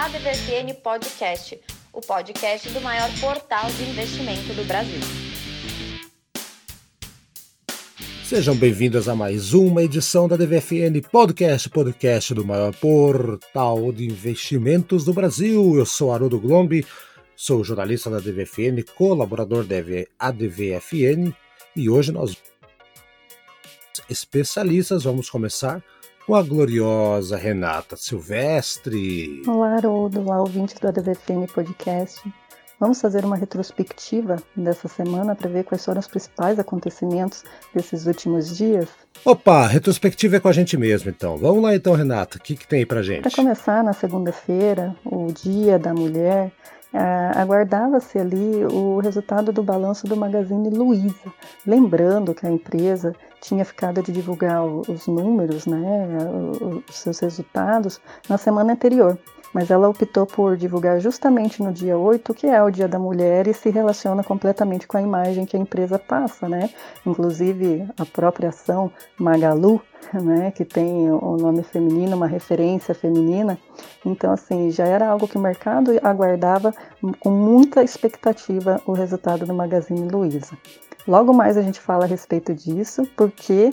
ADVFN Podcast, o podcast do maior portal de investimento do Brasil. Sejam bem-vindos a mais uma edição da DVFN Podcast, podcast do maior portal de investimentos do Brasil. Eu sou Haroldo Glombi, sou jornalista da DVFN, colaborador da ADVFN e hoje nós especialistas vamos começar com a gloriosa Renata Silvestre. Olá, Haroldo, olá, ouvintes do ADVFN Podcast. Vamos fazer uma retrospectiva dessa semana para ver quais foram os principais acontecimentos desses últimos dias. Opa, retrospectiva é com a gente mesmo, então. Vamos lá então, Renata, o que, que tem aí pra gente? Para começar, na segunda-feira, o Dia da Mulher, ah, aguardava-se ali o resultado do balanço do Magazine Luiza, lembrando que a empresa tinha ficado de divulgar os números, né, os seus resultados, na semana anterior. Mas ela optou por divulgar justamente no dia 8, que é o Dia da Mulher, e se relaciona completamente com a imagem que a empresa passa, né? Inclusive a própria ação Magalu, né, que tem o nome feminino, uma referência feminina. Então, assim, já era algo que o mercado aguardava com muita expectativa o resultado do Magazine Luiza. Logo mais a gente fala a respeito disso, porque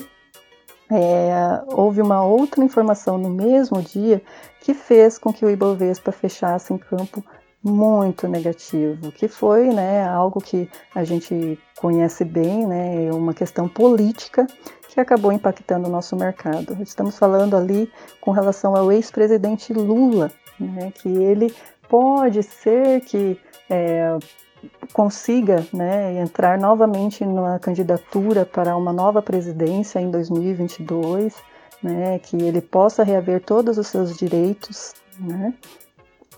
é, houve uma outra informação no mesmo dia que fez com que o Ibovespa fechasse em campo muito negativo, que foi né, algo que a gente conhece bem, né, uma questão política que acabou impactando o nosso mercado. Estamos falando ali com relação ao ex-presidente Lula, né, que ele pode ser que é, consiga né, entrar novamente numa candidatura para uma nova presidência em 2022, né, que ele possa reaver todos os seus direitos, né,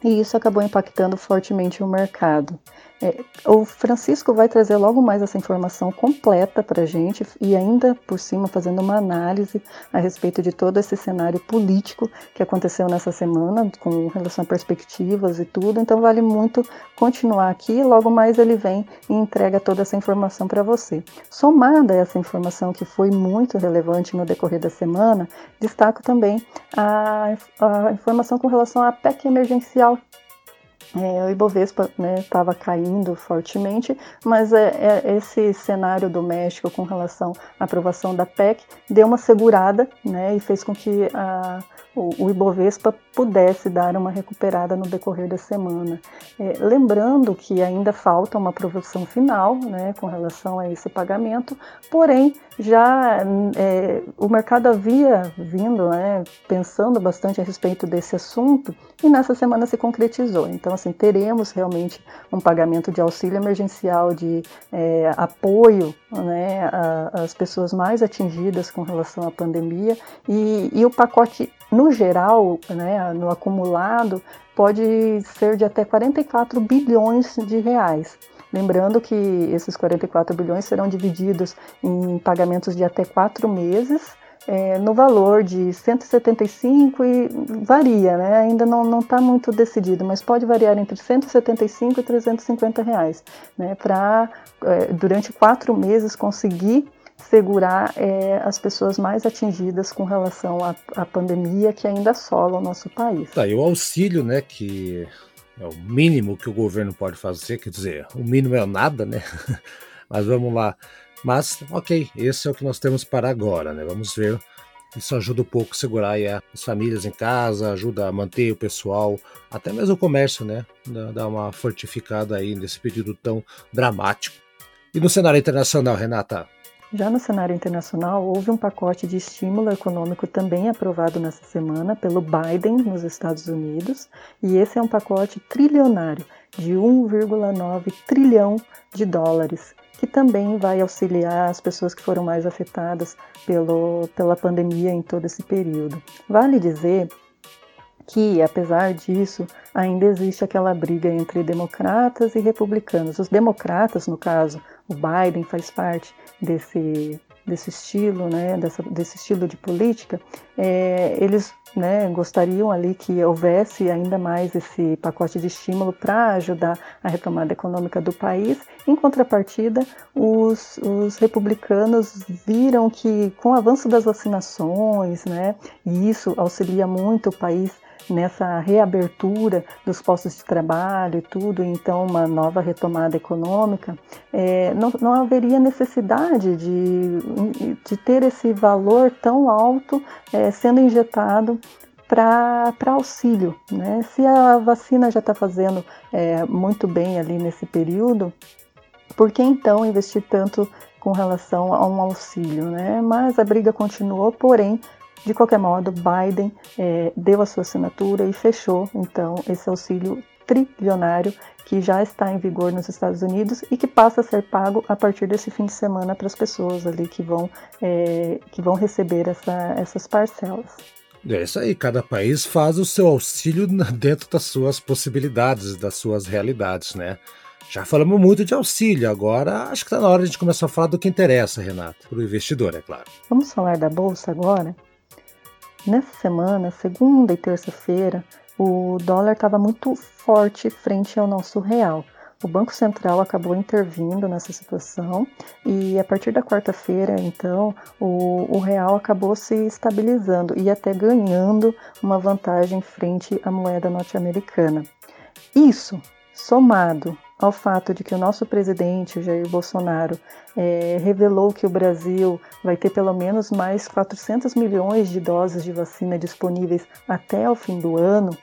e isso acabou impactando fortemente o mercado. É, o Francisco vai trazer logo mais essa informação completa para a gente e ainda por cima fazendo uma análise a respeito de todo esse cenário político que aconteceu nessa semana com relação a perspectivas e tudo. Então vale muito continuar aqui. Logo mais ele vem e entrega toda essa informação para você. Somada a essa informação que foi muito relevante no decorrer da semana, destaco também a, a informação com relação à PEC emergencial é, o Ibovespa estava né, caindo fortemente, mas é, é, esse cenário doméstico com relação à aprovação da PEC deu uma segurada né, e fez com que a, o, Ibovespa pudesse dar uma recuperada no decorrer da semana. É, lembrando que ainda falta uma aprovação final né, com relação a esse pagamento, porém já é, o mercado havia vindo né, pensando bastante a respeito desse assunto e nessa semana se concretizou. Então, assim, teremos realmente um pagamento de auxílio emergencial, de é, apoio né, às pessoas mais atingidas com relação à pandemia e, e o pacote no geral, né, no acumulado, pode ser de até 44 bilhões de reais. Lembrando que esses 44 bilhões serão divididos em pagamentos de até quatro meses, é, no valor de 175 e varia, né? ainda não está muito decidido, mas pode variar entre 175 e 350 reais, né? para é, durante quatro meses conseguir segurar é, as pessoas mais atingidas com relação à, pandemia que ainda assola o nosso país. Tá, e o auxílio, né, que é o mínimo que o governo pode fazer, quer dizer, o mínimo é nada, né? Mas vamos lá. Mas, ok, esse é o que nós temos para agora, né? Vamos ver. Isso ajuda um pouco a segurar as famílias em casa, ajuda a manter o pessoal, até mesmo o comércio, né? Dá uma fortificada aí nesse período tão dramático. E no cenário internacional, Renata? Já no cenário internacional, houve um pacote de estímulo econômico também aprovado nessa semana pelo Biden nos Estados Unidos, e esse é um pacote trilionário de 1,9 trilhão de dólares, que também vai auxiliar as pessoas que foram mais afetadas pelo, pela pandemia em todo esse período. Vale dizer que, apesar disso, ainda existe aquela briga entre democratas e republicanos. Os democratas, no caso, o Biden faz parte desse, desse estilo, né, dessa, desse estilo de política, é, eles né, gostariam ali que houvesse ainda mais esse pacote de estímulo para ajudar a retomada econômica do país. Em contrapartida, os, os, republicanos viram que com o avanço das vacinações, né, e isso auxilia muito o país nessa reabertura dos postos de trabalho e tudo, então uma nova retomada econômica, é, não, não haveria necessidade de, de ter esse valor tão alto é, sendo injetado para auxílio. Né? Se a vacina já está fazendo é, muito bem ali nesse período, por que então investir tanto com relação a um auxílio? Né? Mas a briga continuou, porém, de qualquer modo, Biden é, deu a sua assinatura e fechou então esse auxílio trilionário que já está em vigor nos Estados Unidos e que passa a ser pago a partir desse fim de semana para as pessoas ali que vão, é, que vão receber essa, essas parcelas. É isso aí, cada país faz o seu auxílio dentro das suas possibilidades, das suas realidades, né? Já falamos muito de auxílio, agora acho que está na hora de a gente começar a falar do que interessa, Renato, para o investidor, é claro. Vamos falar da Bolsa agora? Nessa semana, segunda e terça-feira, o dólar estava muito forte frente ao nosso real. O Banco Central acabou intervindo nessa situação e a partir da quarta-feira, então, o, o, real acabou se estabilizando e até ganhando uma vantagem frente à moeda norte-americana. Isso, somado ao fato de que o nosso presidente, Jair Bolsonaro, é, revelou que o Brasil vai ter pelo menos mais 400 milhões de doses de vacina disponíveis até o fim do ano,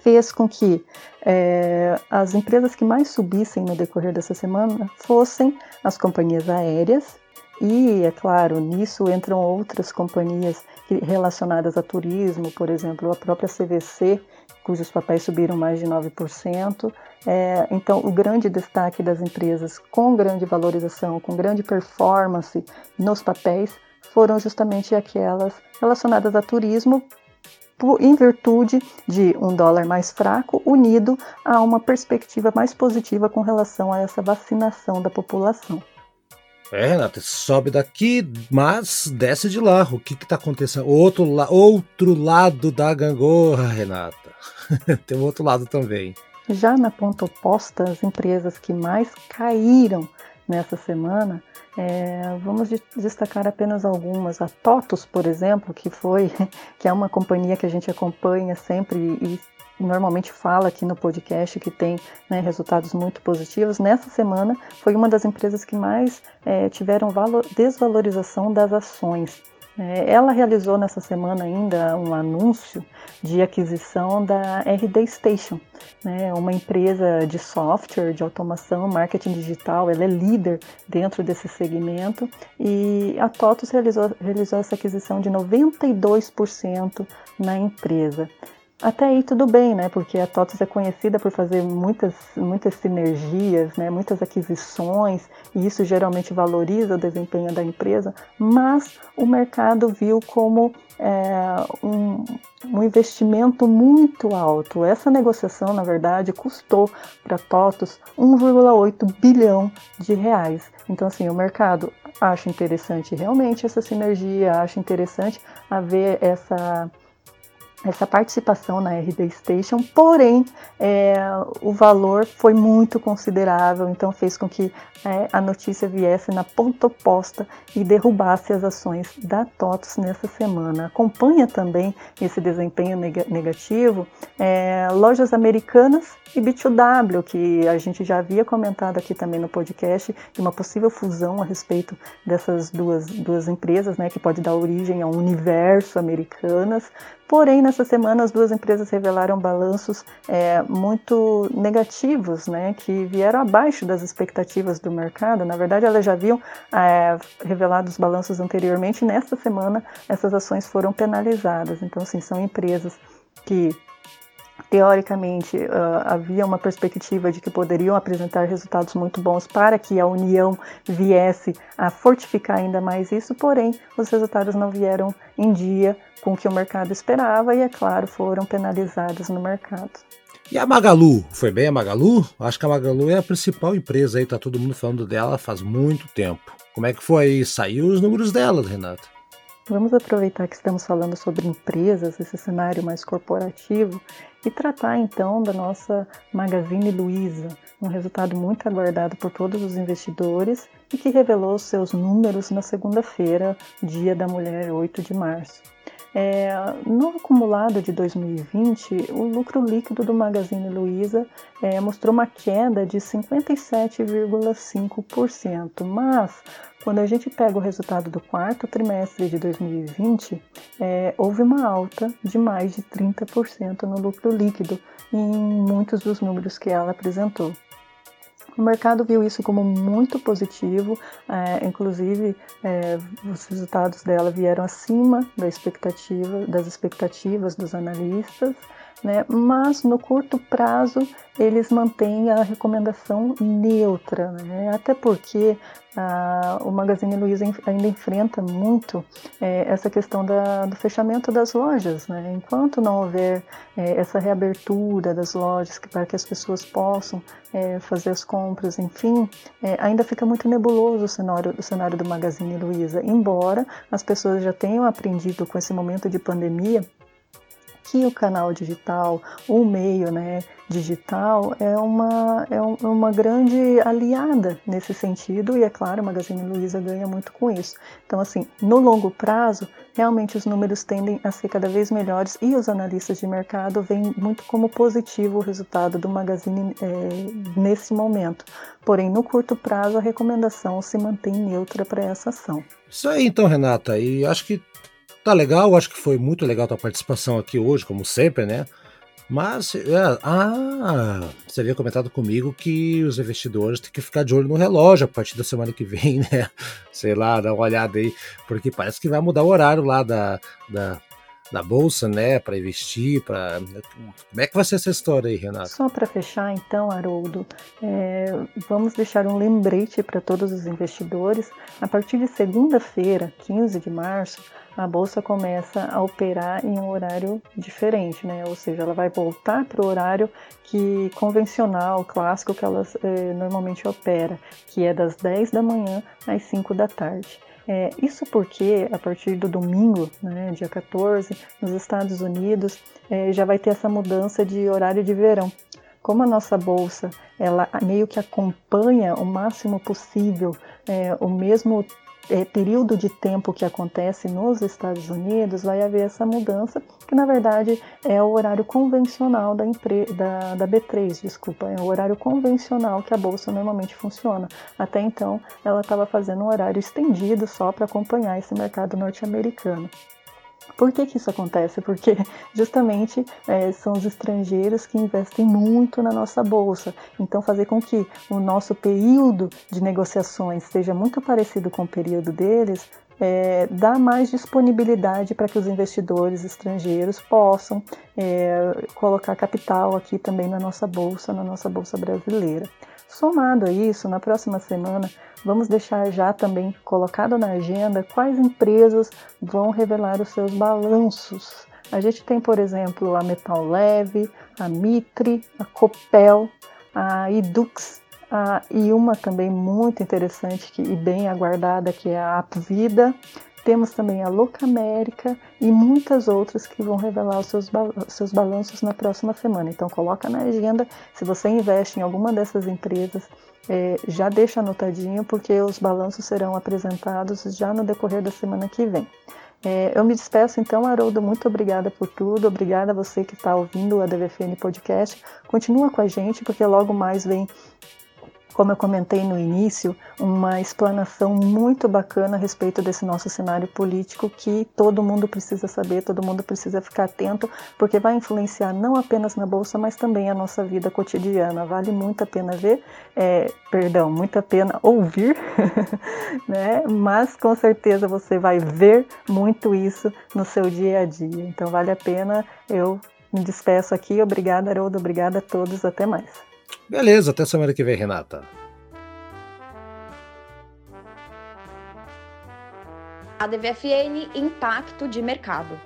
fez com que é, as empresas que mais subissem no decorrer dessa semana fossem as companhias aéreas e, é claro, nisso entram outras companhias relacionadas a turismo, por exemplo, a própria CVC, cujos papéis subiram mais de 9%. É, então, o grande destaque das empresas com grande valorização, com grande performance nos papéis, foram justamente aquelas relacionadas a turismo, em virtude de um dólar mais fraco unido a uma perspectiva mais positiva com relação a essa vacinação da população. É, Renata, sobe daqui, mas desce de lá. O que está acontecendo? Outro, la outro lado da gangorra, Renata. Tem um outro lado também. Já na ponta oposta, as empresas que mais caíram nessa semana é, vamos destacar apenas algumas. A TOTUS, por exemplo, que foi, que é uma companhia que a gente acompanha sempre e normalmente fala aqui no podcast que tem né, resultados muito positivos. Nessa semana foi uma das empresas que mais é, tiveram valor, desvalorização das ações. É, ela realizou nessa semana ainda um anúncio de aquisição da RD Station, né, uma empresa de software, de automação, marketing digital. Ela é líder dentro desse segmento e a TOTUS realizou, realizou essa aquisição de 92% na empresa. Até aí tudo bem, né? Porque a TOTUS é conhecida por fazer muitas, muitas sinergias, né? muitas aquisições, e isso geralmente valoriza o desempenho da empresa, mas o mercado viu como é, um, um, investimento muito alto. Essa negociação, na verdade, custou para a TOTUS 1,8 bilhão de reais. Então, assim, o mercado acha interessante realmente essa sinergia, acha interessante haver essa essa participação na RD Station, porém é, o valor foi muito considerável, então fez com que é, a notícia viesse na ponta oposta e derrubasse as ações da TOTS nessa semana. Acompanha também esse desempenho negativo é, lojas americanas e B2W, que a gente já havia comentado aqui também no podcast, de uma possível fusão a respeito dessas duas, duas empresas, né, que pode dar origem a um universo americanas. Porém, nessa semana, as duas empresas revelaram balanços é, muito negativos, né, que vieram abaixo das expectativas do mercado. Na verdade, elas já haviam é, revelado os balanços anteriormente, nesta semana essas ações foram penalizadas. Então, assim, são empresas que teoricamente uh, havia uma perspectiva de que poderiam apresentar resultados muito bons para que a União viesse a fortificar ainda mais isso, porém os resultados não vieram em dia com o que o mercado esperava e, é claro, foram penalizados no mercado. E a Magalu? Foi bem a Magalu? Acho que a Magalu é a principal empresa aí, tá todo mundo falando dela faz muito tempo. Como é que foi? Saiu os números dela, Renata? Vamos aproveitar que estamos falando sobre empresas, esse cenário mais corporativo, e tratar então da nossa Magazine Luiza, um resultado muito aguardado por todos os investidores e que revelou seus números na segunda-feira, dia da mulher, 8 de março. É, no acumulado de 2020, o lucro líquido do Magazine Luiza é, mostrou uma queda de 57,5%, mas quando a gente pega o resultado do quarto trimestre de 2020, é, houve uma alta de mais de 30% no lucro líquido em muitos dos números que ela apresentou. O mercado viu isso como muito positivo, é, inclusive é, os resultados dela vieram acima da expectativa, das expectativas dos analistas, né? mas no curto prazo eles mantêm a recomendação neutra, né? até porque ah, o Magazine Luiza ainda enfrenta muito é, essa questão da, do fechamento das lojas. Né? Enquanto não houver é, essa reabertura das lojas que, para que as pessoas possam é, fazer as compras, enfim, ainda fica muito nebuloso o cenário, o cenário do Magazine Luiza, embora as pessoas já tenham aprendido com esse momento de pandemia que o canal digital, o meio né, digital, é uma, é uma grande aliada nesse sentido, e é claro, a Magazine Luiza ganha muito com isso. Então, assim, no longo prazo, realmente os números tendem a ser cada vez melhores e os analistas de mercado veem muito como positivo o resultado do Magazine é, nesse momento. Porém, no curto prazo, a recomendação se mantém neutra para essa ação. Isso aí, então, Renata, e acho que Tá legal, acho que foi muito legal a tua participação aqui hoje, como sempre, né? Mas, é, ah, você havia comentado comigo que os investidores têm que ficar de olho no relógio a partir da semana que vem, né? Sei lá, dá uma olhada aí, porque parece que vai mudar o horário lá da, da, da bolsa, né, para investir, para como é que vai ser essa história aí, Renato? Só para fechar, então, Haroldo, é, vamos deixar um lembrete para todos os investidores. A partir de segunda-feira, 15 de março, a bolsa começa a operar em um horário diferente, né? Ou seja, ela vai voltar para o horário que convencional, clássico que ela eh, normalmente opera, que é das 10 da manhã às 5 da tarde. É, isso porque a partir do domingo, né, dia 14, nos Estados Unidos, é, já vai ter essa mudança de horário de verão. Como a nossa bolsa ela meio que acompanha o máximo possível é, o mesmo é, período de tempo que acontece nos Estados Unidos, vai haver essa mudança, que na verdade é o horário convencional da, da, da B3, desculpa, é o horário convencional que a bolsa normalmente funciona. Até então, ela estava fazendo um horário estendido só para acompanhar esse mercado norte-americano. Por que, que isso acontece? Porque justamente é, são os estrangeiros que investem muito na nossa bolsa. Então, fazer com que o nosso período de negociações seja muito parecido com o período deles é, dá mais disponibilidade para que os investidores estrangeiros possam é, colocar capital aqui também na nossa bolsa, na nossa bolsa brasileira. Somado a isso, na próxima semana, vamos deixar já também colocado na agenda quais empresas vão revelar os seus balanços. A gente tem, por exemplo, a Metal Leve, a Mitre, a Copel, a Idux a, e uma também muito interessante que, e bem aguardada, que é a Apvida. Temos também a Louca América e muitas outras que vão revelar os seus, seus balanços na próxima semana. Então coloca na agenda, se você investe em alguma dessas empresas, é, já deixa anotadinho, porque os balanços serão apresentados já no decorrer da semana que vem. É, eu me despeço então, Haroldo, muito obrigada por tudo, obrigada a você que está ouvindo o ADVFN Podcast. Continua com a gente, porque logo mais vem como eu comentei no início, uma explanação muito bacana a respeito desse nosso cenário político que todo mundo precisa saber, todo mundo precisa ficar atento, porque vai influenciar não apenas na bolsa, mas também a nossa vida cotidiana. Vale muito a pena ver, é, perdão, muito a pena ouvir, né? Mas com certeza você vai ver muito isso no seu dia a dia. Então vale a pena. Eu me despeço aqui. Obrigada, Haroldo. Obrigada a todos. Até mais. Beleza, até semana que vem, Renata. A DVFN Impacto de Mercado.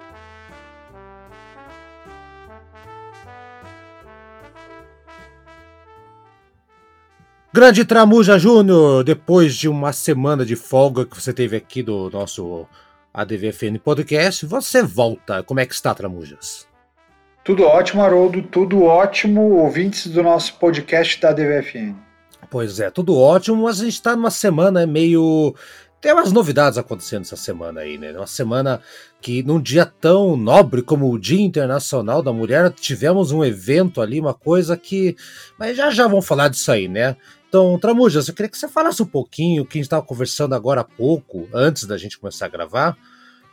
Grande Tramuja Júnior, depois de uma semana de folga que você teve aqui do nosso ADVFN Podcast, você volta. Como é que está, Tramujas? Tudo ótimo, Haroldo, tudo ótimo, ouvintes do nosso podcast da DVFN. Pois é, tudo ótimo, mas a gente está numa semana meio tem umas novidades acontecendo essa semana aí, né? Uma semana que, num dia tão nobre como o Dia Internacional da Mulher, tivemos um evento ali, uma coisa que. Mas já já vamos falar disso aí, né? Então, Tramujas, eu queria que você falasse um pouquinho que a gente estava conversando agora há pouco, antes da gente começar a gravar.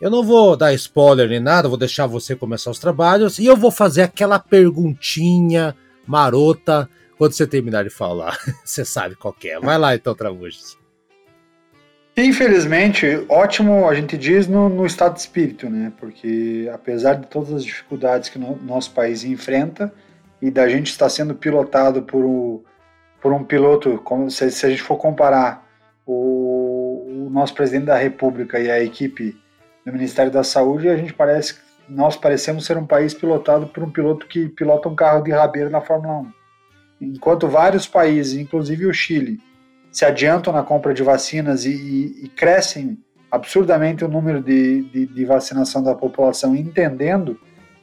Eu não vou dar spoiler nem nada, vou deixar você começar os trabalhos e eu vou fazer aquela perguntinha marota quando você terminar de falar. você sabe qual é. Vai lá então, Tramujas. Infelizmente, ótimo a gente diz no, no, estado de espírito, né? Porque apesar de todas as dificuldades que o no, nosso país enfrenta e da gente estar sendo pilotado por, por um piloto, como se, se, a gente for comparar o, o, nosso presidente da República e a equipe do Ministério da Saúde, a gente parece nós parecemos ser um país pilotado por um piloto que pilota um carro de rabeira na Fórmula 1. Enquanto vários países, inclusive o Chile, se adiantam na compra de vacinas e, e, e crescem absurdamente o número de, de, de, vacinação da população, entendendo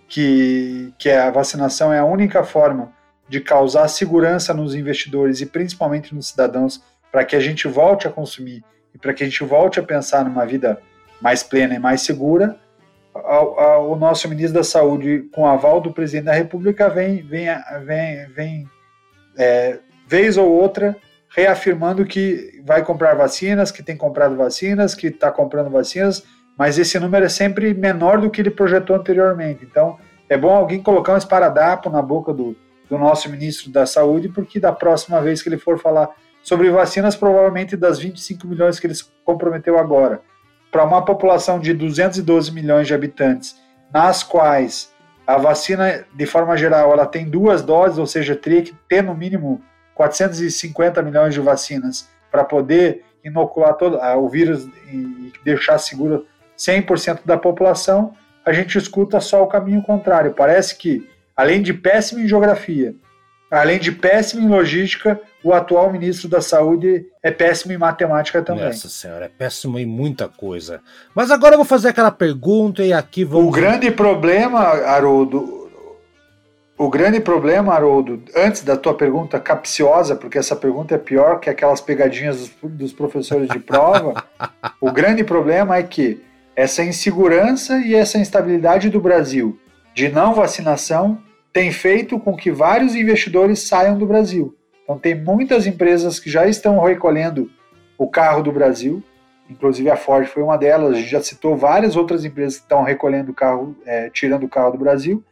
que, que a vacinação é a única forma de causar segurança nos investidores e principalmente nos cidadãos para que a gente volte a consumir e para que a gente volte a pensar numa vida mais plena e mais segura, o nosso ministro da Saúde, com aval do presidente da República, vem, vem, vem, vem é, vez ou outra reafirmando que vai comprar vacinas, que tem comprado vacinas, que está comprando vacinas, mas esse número é sempre menor do que ele projetou anteriormente. Então, é bom alguém colocar um esparadapo na boca do, do nosso ministro da Saúde, porque da próxima vez que ele for falar sobre vacinas, provavelmente das 25 milhões que ele comprometeu agora, para uma população de 212 milhões de habitantes, nas quais a vacina, de forma geral, ela tem duas doses, ou seja, teria que ter no mínimo 450 milhões de vacinas para poder inocular todo ah, o vírus e deixar seguro 100% da população, a gente escuta só o caminho contrário. Parece que, além de péssimo em geografia, além de péssimo em logística, o atual ministro da Saúde é péssimo em matemática também. Nossa senhora, é péssimo em muita coisa. Mas agora eu vou fazer aquela pergunta e aqui vou. O grande problema, Haroldo, o grande problema, Haroldo, antes da tua pergunta capciosa, porque essa pergunta é pior que aquelas pegadinhas dos, dos professores de prova, o grande problema é que essa insegurança e essa instabilidade do Brasil de não vacinação tem feito com que vários investidores saiam do Brasil. Então, tem muitas empresas que já estão recolhendo o carro do Brasil, inclusive a Ford foi uma delas. A gente já citou várias outras empresas que estão recolhendo o carro, é, tirando o carro do Brasil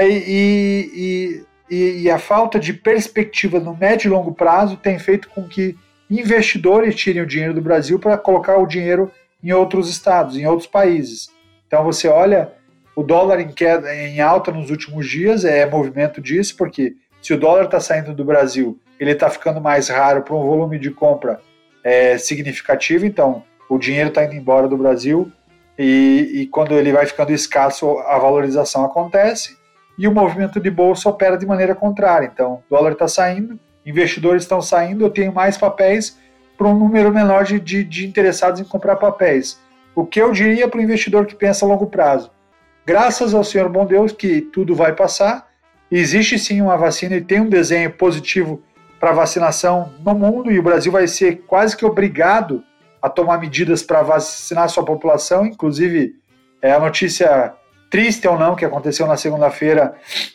e, e, e, a falta de perspectiva no médio e longo prazo tem feito com que investidores tirem o dinheiro do Brasil para colocar o dinheiro em outros estados, em outros países. Então você olha o dólar em queda, em alta nos últimos dias é movimento disso, porque se o dólar está saindo do Brasil, ele está ficando mais raro para um volume de compra é, significativo, então o dinheiro está indo embora do Brasil e, e, quando ele vai ficando escasso, a valorização acontece e o movimento de bolsa opera de maneira contrária. Então, o dólar está saindo, investidores estão saindo, eu tenho mais papéis para um número menor de, de, de, interessados em comprar papéis. O que eu diria para o investidor que pensa a longo prazo? Graças ao Senhor bom Deus que tudo vai passar, existe sim uma vacina e tem um desenho positivo para vacinação no mundo e o Brasil vai ser quase que obrigado a tomar medidas para vacinar sua população, inclusive é a notícia triste ou não que aconteceu na segunda-feira,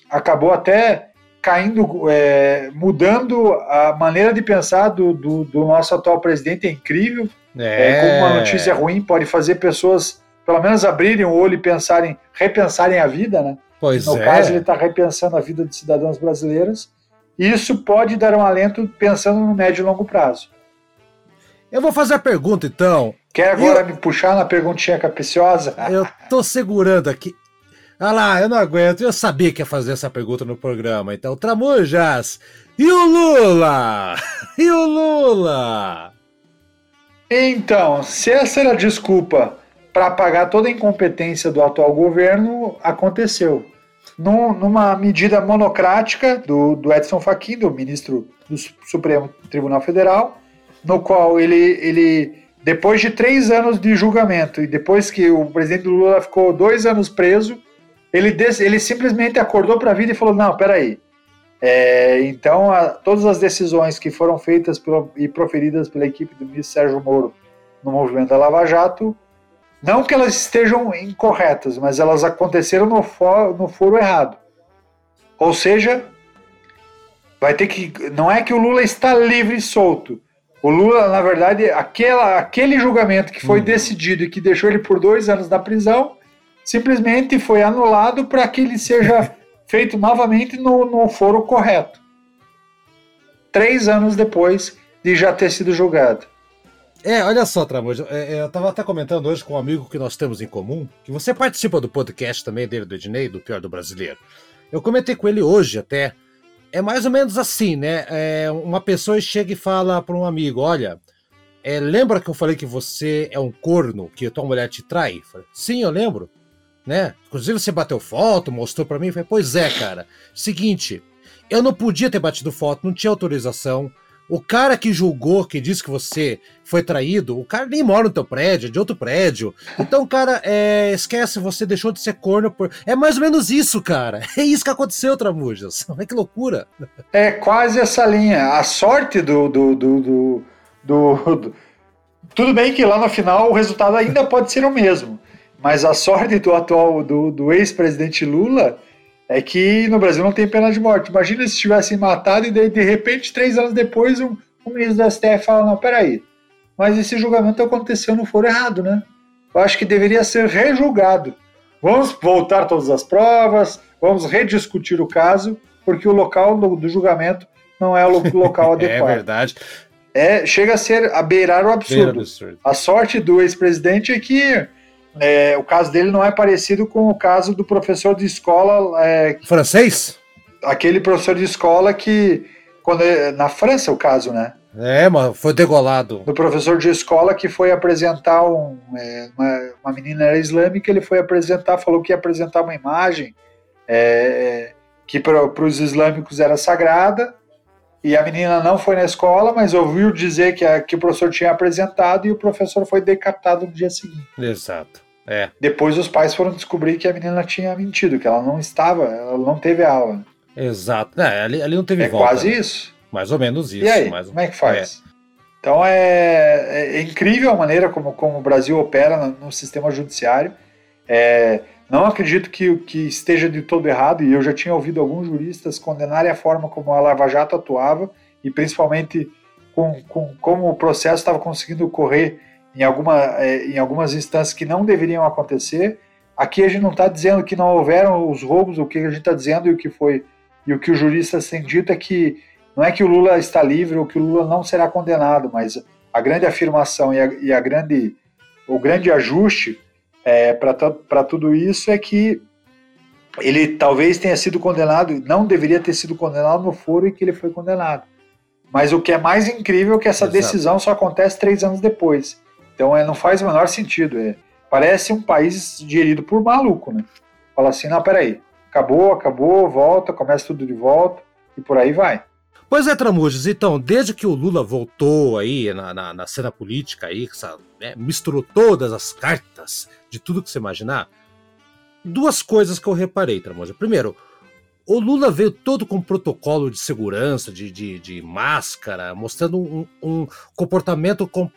acabou até caindo, é, mudando a maneira de pensar do, do, do, nosso atual presidente, é incrível. É. é. como uma notícia ruim pode fazer pessoas, pelo menos, abrirem o olho e pensarem, repensarem a vida, né? Pois no é. caso, ele está repensando a vida de cidadãos brasileiros. E isso pode dar um alento pensando no médio e longo prazo. Eu vou fazer a pergunta, então. Quer agora eu... me puxar na perguntinha capiciosa? Eu tô segurando aqui. Ah lá, eu não aguento. Eu sabia que ia fazer essa pergunta no programa. Então, Tramujas, e o Lula? E o Lula? Então, se essa era a desculpa para apagar toda a incompetência do atual governo, aconteceu. Num, numa medida monocrática do, do Edson Fachin, do ministro do Supremo Tribunal Federal, no qual ele, ele, depois de três anos de julgamento e depois que o presidente Lula ficou dois anos preso, ele, ele simplesmente acordou para a vida e falou: não, peraí. É, então, a, todas as decisões que foram feitas e proferidas pela equipe do ministro Sérgio Moro no movimento da Lava Jato, não que elas estejam incorretas, mas elas aconteceram no, for, no foro errado. Ou seja, vai ter que. Não é que o Lula está livre e solto. O Lula, na verdade, aquela, aquele julgamento que foi hum. decidido e que deixou ele por dois anos na prisão, simplesmente foi anulado para que ele seja feito novamente no, no foro correto. Três anos depois de já ter sido julgado. É, olha só, Tramujo, é, é, eu estava até comentando hoje com um amigo que nós temos em comum, que você participa do podcast também dele, do Ednei, do Pior do Brasileiro. Eu comentei com ele hoje até, é mais ou menos assim, né? É, uma pessoa chega e fala para um amigo: Olha, é, lembra que eu falei que você é um corno, que a tua mulher te trai? Falei, Sim, eu lembro. Né? Inclusive você bateu foto, mostrou para mim. Falei, pois é, cara. Seguinte, eu não podia ter batido foto, não tinha autorização. O cara que julgou, que disse que você foi traído, o cara nem mora no teu prédio, é de outro prédio. Então, cara, é, esquece, você deixou de ser corno por. É mais ou menos isso, cara. É isso que aconteceu, Tramujas. Olha que loucura. É quase essa linha. A sorte do, do, do, do, do Tudo bem que lá no final o resultado ainda pode ser o mesmo. Mas a sorte do atual, do, do ex-presidente Lula é que no Brasil não tem pena de morte. Imagina se tivessem matado e de, de repente, três anos depois, um, um ministro da STF fala, não, peraí, mas esse julgamento aconteceu no foro errado, né? Eu acho que deveria ser rejulgado. Vamos voltar todas as provas, vamos rediscutir o caso, porque o local do, do julgamento não é o local adequado. é verdade. É, chega a ser a beirar o absurdo. absurdo. A sorte do ex-presidente é que é, o caso dele não é parecido com o caso do professor de escola. É, Francês? Aquele professor de escola que. Quando, na França, o caso, né? É, mas foi degolado. Do professor de escola que foi apresentar um, é, uma, uma, menina era islâmica, ele foi apresentar, falou que ia apresentar uma imagem é, que para os islâmicos era sagrada, e a menina não foi na escola, mas ouviu dizer que, a, que o professor tinha apresentado e o professor foi decapitado no dia seguinte. Exato. É. Depois os pais foram descobrir que a menina tinha mentido, que ela não estava, ela não teve aula. Exato. É, ali, ali não teve é volta. É quase né? isso. Mais ou menos isso. E aí, mais... como é que faz? É. Então é, é, incrível a maneira como, como o Brasil opera no, no sistema judiciário. É, não acredito que, que esteja de todo errado, e eu já tinha ouvido alguns juristas condenarem a forma como a Lava Jato atuava, e principalmente com, com como o processo estava conseguindo ocorrer em, alguma, é, em algumas instâncias que não deveriam acontecer. Aqui a gente não está dizendo que não houveram os roubos, o que a gente está dizendo e o que foi e o que os juristas têm dito é que não é que o Lula está livre ou que o Lula não será condenado, mas a grande afirmação e a, e a grande o grande ajuste é, para tudo isso é que ele talvez tenha sido condenado, não deveria ter sido condenado no foro em que ele foi condenado. Mas o que é mais incrível é que essa Exato. decisão só acontece três anos depois. Então é, não faz o menor sentido. É, parece um país gerido por maluco, né? Fala assim, não, peraí, acabou, acabou, volta, começa tudo de volta e por aí vai. Pois é, Tramujas, então, desde que o Lula voltou aí na, na, na cena política aí, né, misturou todas as cartas de tudo que você imaginar, duas coisas que eu reparei, Tramujas. Primeiro, o Lula veio todo com protocolo de segurança, de, de, de máscara, mostrando um, um comportamento com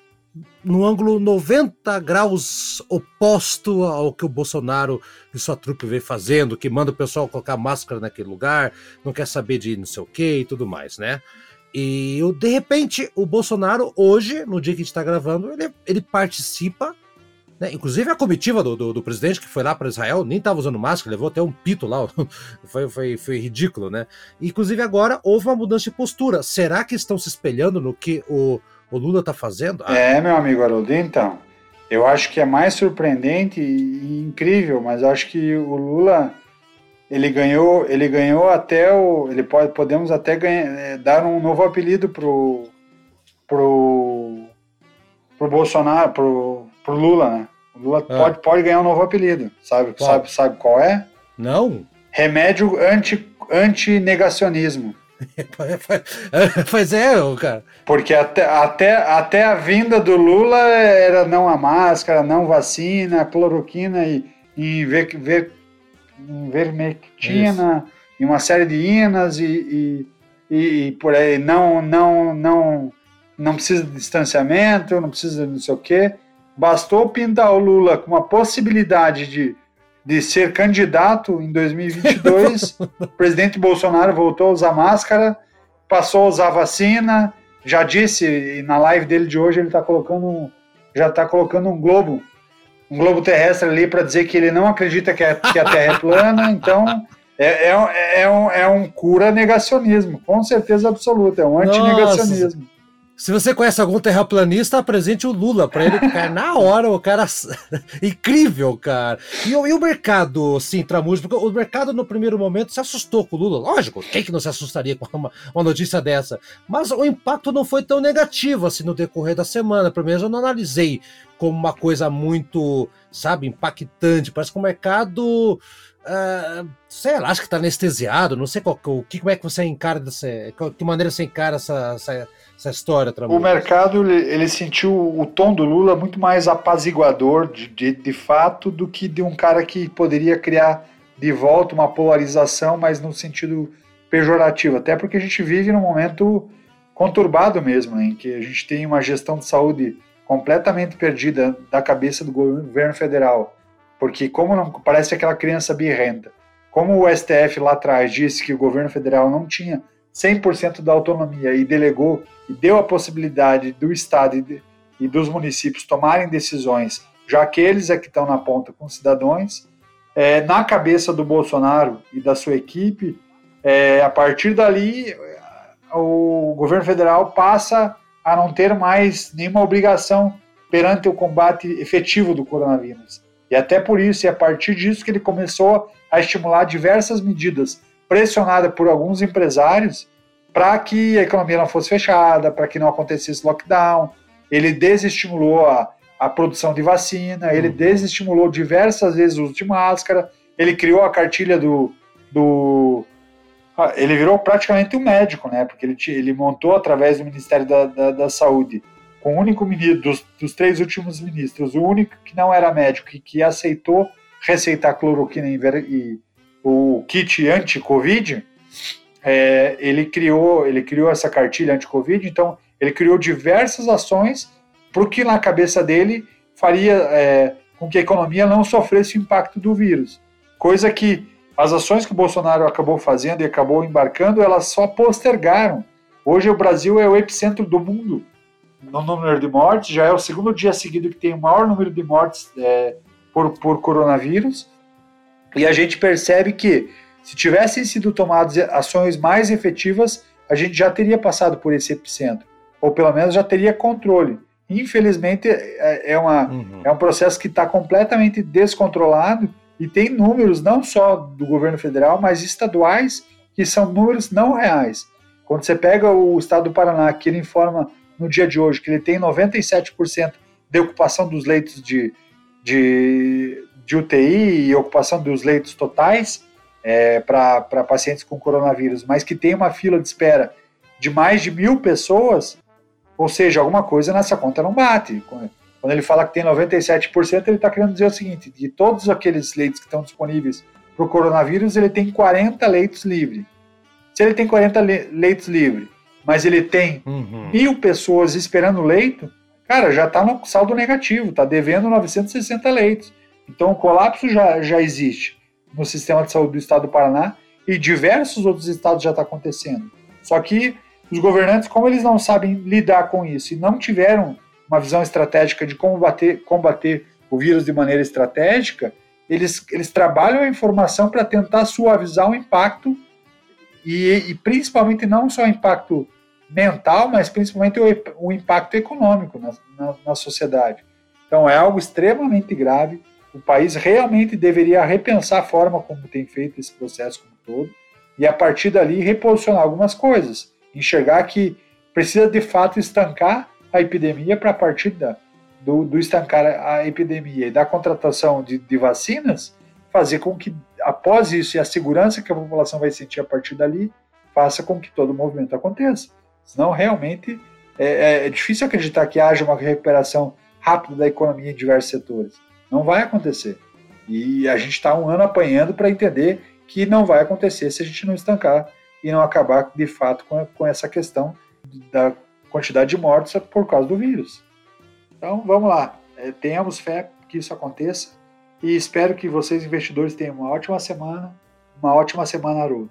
no ângulo 90 graus oposto ao que o Bolsonaro e sua trupe vem fazendo, que manda o pessoal colocar máscara naquele lugar, não quer saber de não sei o que e tudo mais, né? E de repente o Bolsonaro, hoje, no dia que a gente está gravando, ele, ele participa, né? inclusive a comitiva do, do, do presidente que foi lá para Israel nem estava usando máscara, levou até um pito lá, foi, foi, foi ridículo, né? Inclusive agora houve uma mudança de postura. Será que estão se espelhando no que o o Lula está fazendo? Ah. É, meu amigo Haroldo, então. Eu acho que é mais surpreendente e incrível, mas acho que o Lula ele ganhou, ele ganhou até o, ele pode, podemos até ganhar, é, dar um novo apelido pro pro pro Bolsonaro, pro, pro Lula, né? O Lula ah. pode, pode ganhar um novo apelido, sabe? Qual? Sabe, sabe qual é? Não. Remédio anti anti negacionismo. pois é, cara. Porque até, até, até a vinda do Lula era não a máscara, não vacina, cloroquina e, e ver, ver, vermectina e uma série de inas e, e, e, e, por aí não não não não precisa de distanciamento, não precisa de não sei o quê. Bastou pintar o Lula com uma possibilidade de, de ser candidato em 2022. o presidente Bolsonaro voltou a usar máscara, passou a usar vacina. Já disse, na live dele de hoje, ele está colocando, já está colocando um globo, um globo terrestre ali para dizer que ele não acredita que, que a Terra é plana. Então, é, é, é, um, é um cura negacionismo, com certeza absoluta, é um antinegacionismo. Se você conhece algum terraplanista, apresente o Lula para ele ficar na hora, o cara. Incrível, cara. E, e, o mercado, sim, Tramujo, porque o mercado no primeiro momento se assustou com o Lula. Lógico, quem que não se assustaria com uma, uma notícia dessa? Mas o impacto não foi tão negativo assim no decorrer da semana. Pelo menos eu não analisei como uma coisa muito, sabe, impactante. Parece que o mercado. Uh, sei lá, acho que está anestesiado, não sei qual, o que, como é que você encara dessa, que maneira você encara essa, essa essa história. O mercado ele, ele, sentiu o tom do Lula muito mais apaziguador de, de, de, fato do que de um cara que poderia criar de volta uma polarização, mas no sentido pejorativo. Até porque a gente vive num momento conturbado mesmo, em que a gente tem uma gestão de saúde completamente perdida da cabeça do governo federal. Porque como não parece aquela criança birrenta. Como o STF lá atrás disse que o governo federal não tinha 100% da autonomia e delegou e deu a possibilidade do Estado e, de, e dos municípios tomarem decisões, já que eles é que estão na ponta com os cidadãos, é, na cabeça do Bolsonaro e da sua equipe, é, a partir dali o governo federal passa a não ter mais nenhuma obrigação perante o combate efetivo do coronavírus. E até por isso, e a partir disso que ele começou a estimular diversas medidas pressionada por alguns empresários para que a economia não fosse fechada, para que não acontecesse lockdown. Ele desestimulou a, a produção de vacina, ele uhum. desestimulou diversas vezes o uso de máscara, ele criou a cartilha do. do ah, ele virou praticamente um médico, né? Porque ele, ele montou através do Ministério da, da, da Saúde, com o único ministro, dos, dos, três últimos ministros, o único que não era médico e que aceitou receitar cloroquina e, o kit anti-Covid, é, ele criou ele criou essa cartilha anti-Covid, então ele criou diversas ações para que na cabeça dele faria é, com que a economia não sofresse o impacto do vírus. Coisa que as ações que o Bolsonaro acabou fazendo e acabou embarcando, elas só postergaram. Hoje o Brasil é o epicentro do mundo no número de mortes, já é o segundo dia seguido que tem o maior número de mortes é, por, por coronavírus. E a gente percebe que se tivessem sido tomadas ações mais efetivas, a gente já teria passado por esse epicentro, ou pelo menos já teria controle. Infelizmente, é, é uma, uhum. é um processo que está completamente descontrolado e tem números não só do governo federal, mas estaduais, que são números não reais. Quando você pega o estado do Paraná, que ele informa no dia de hoje que ele tem 97% de ocupação dos leitos de, de, de UTI e ocupação dos leitos totais é, para pacientes com coronavírus, mas que tem uma fila de espera de mais de mil pessoas, ou seja, alguma coisa nessa conta não bate. Quando ele fala que tem 97%, ele está querendo dizer o seguinte: de todos aqueles leitos que estão disponíveis para o coronavírus, ele tem 40 leitos livres. Se ele tem 40 leitos livres, mas ele tem uhum. mil pessoas esperando leito, cara, já está no saldo negativo, está devendo 960 leitos. Então, o colapso já, já existe no sistema de saúde do estado do Paraná e diversos outros estados já está acontecendo. Só que os governantes, como eles não sabem lidar com isso e não tiveram uma visão estratégica de como bater, combater o vírus de maneira estratégica, eles, eles trabalham a informação para tentar suavizar o impacto e, e, principalmente não só o impacto mental, mas principalmente o, o impacto econômico na, na, na sociedade. Então é algo extremamente grave o país realmente deveria repensar a forma como tem feito esse processo como todo e a partir dali reposicionar algumas coisas, enxergar que precisa de fato estancar a epidemia para a partir da, do, do, estancar a epidemia e da contratação de, de, vacinas, fazer com que após isso e a segurança que a população vai sentir a partir dali, faça com que todo o movimento aconteça. Senão realmente é, é, é difícil acreditar que haja uma recuperação rápida da economia em diversos setores. Não vai acontecer. E a gente está um ano apanhando para entender que não vai acontecer se a gente não estancar e não acabar de fato com, com essa questão da quantidade de mortos é por causa do vírus. Então, vamos lá. É, tenhamos fé que isso aconteça e espero que vocês, investidores, tenham uma ótima semana, uma ótima semana Haroldo.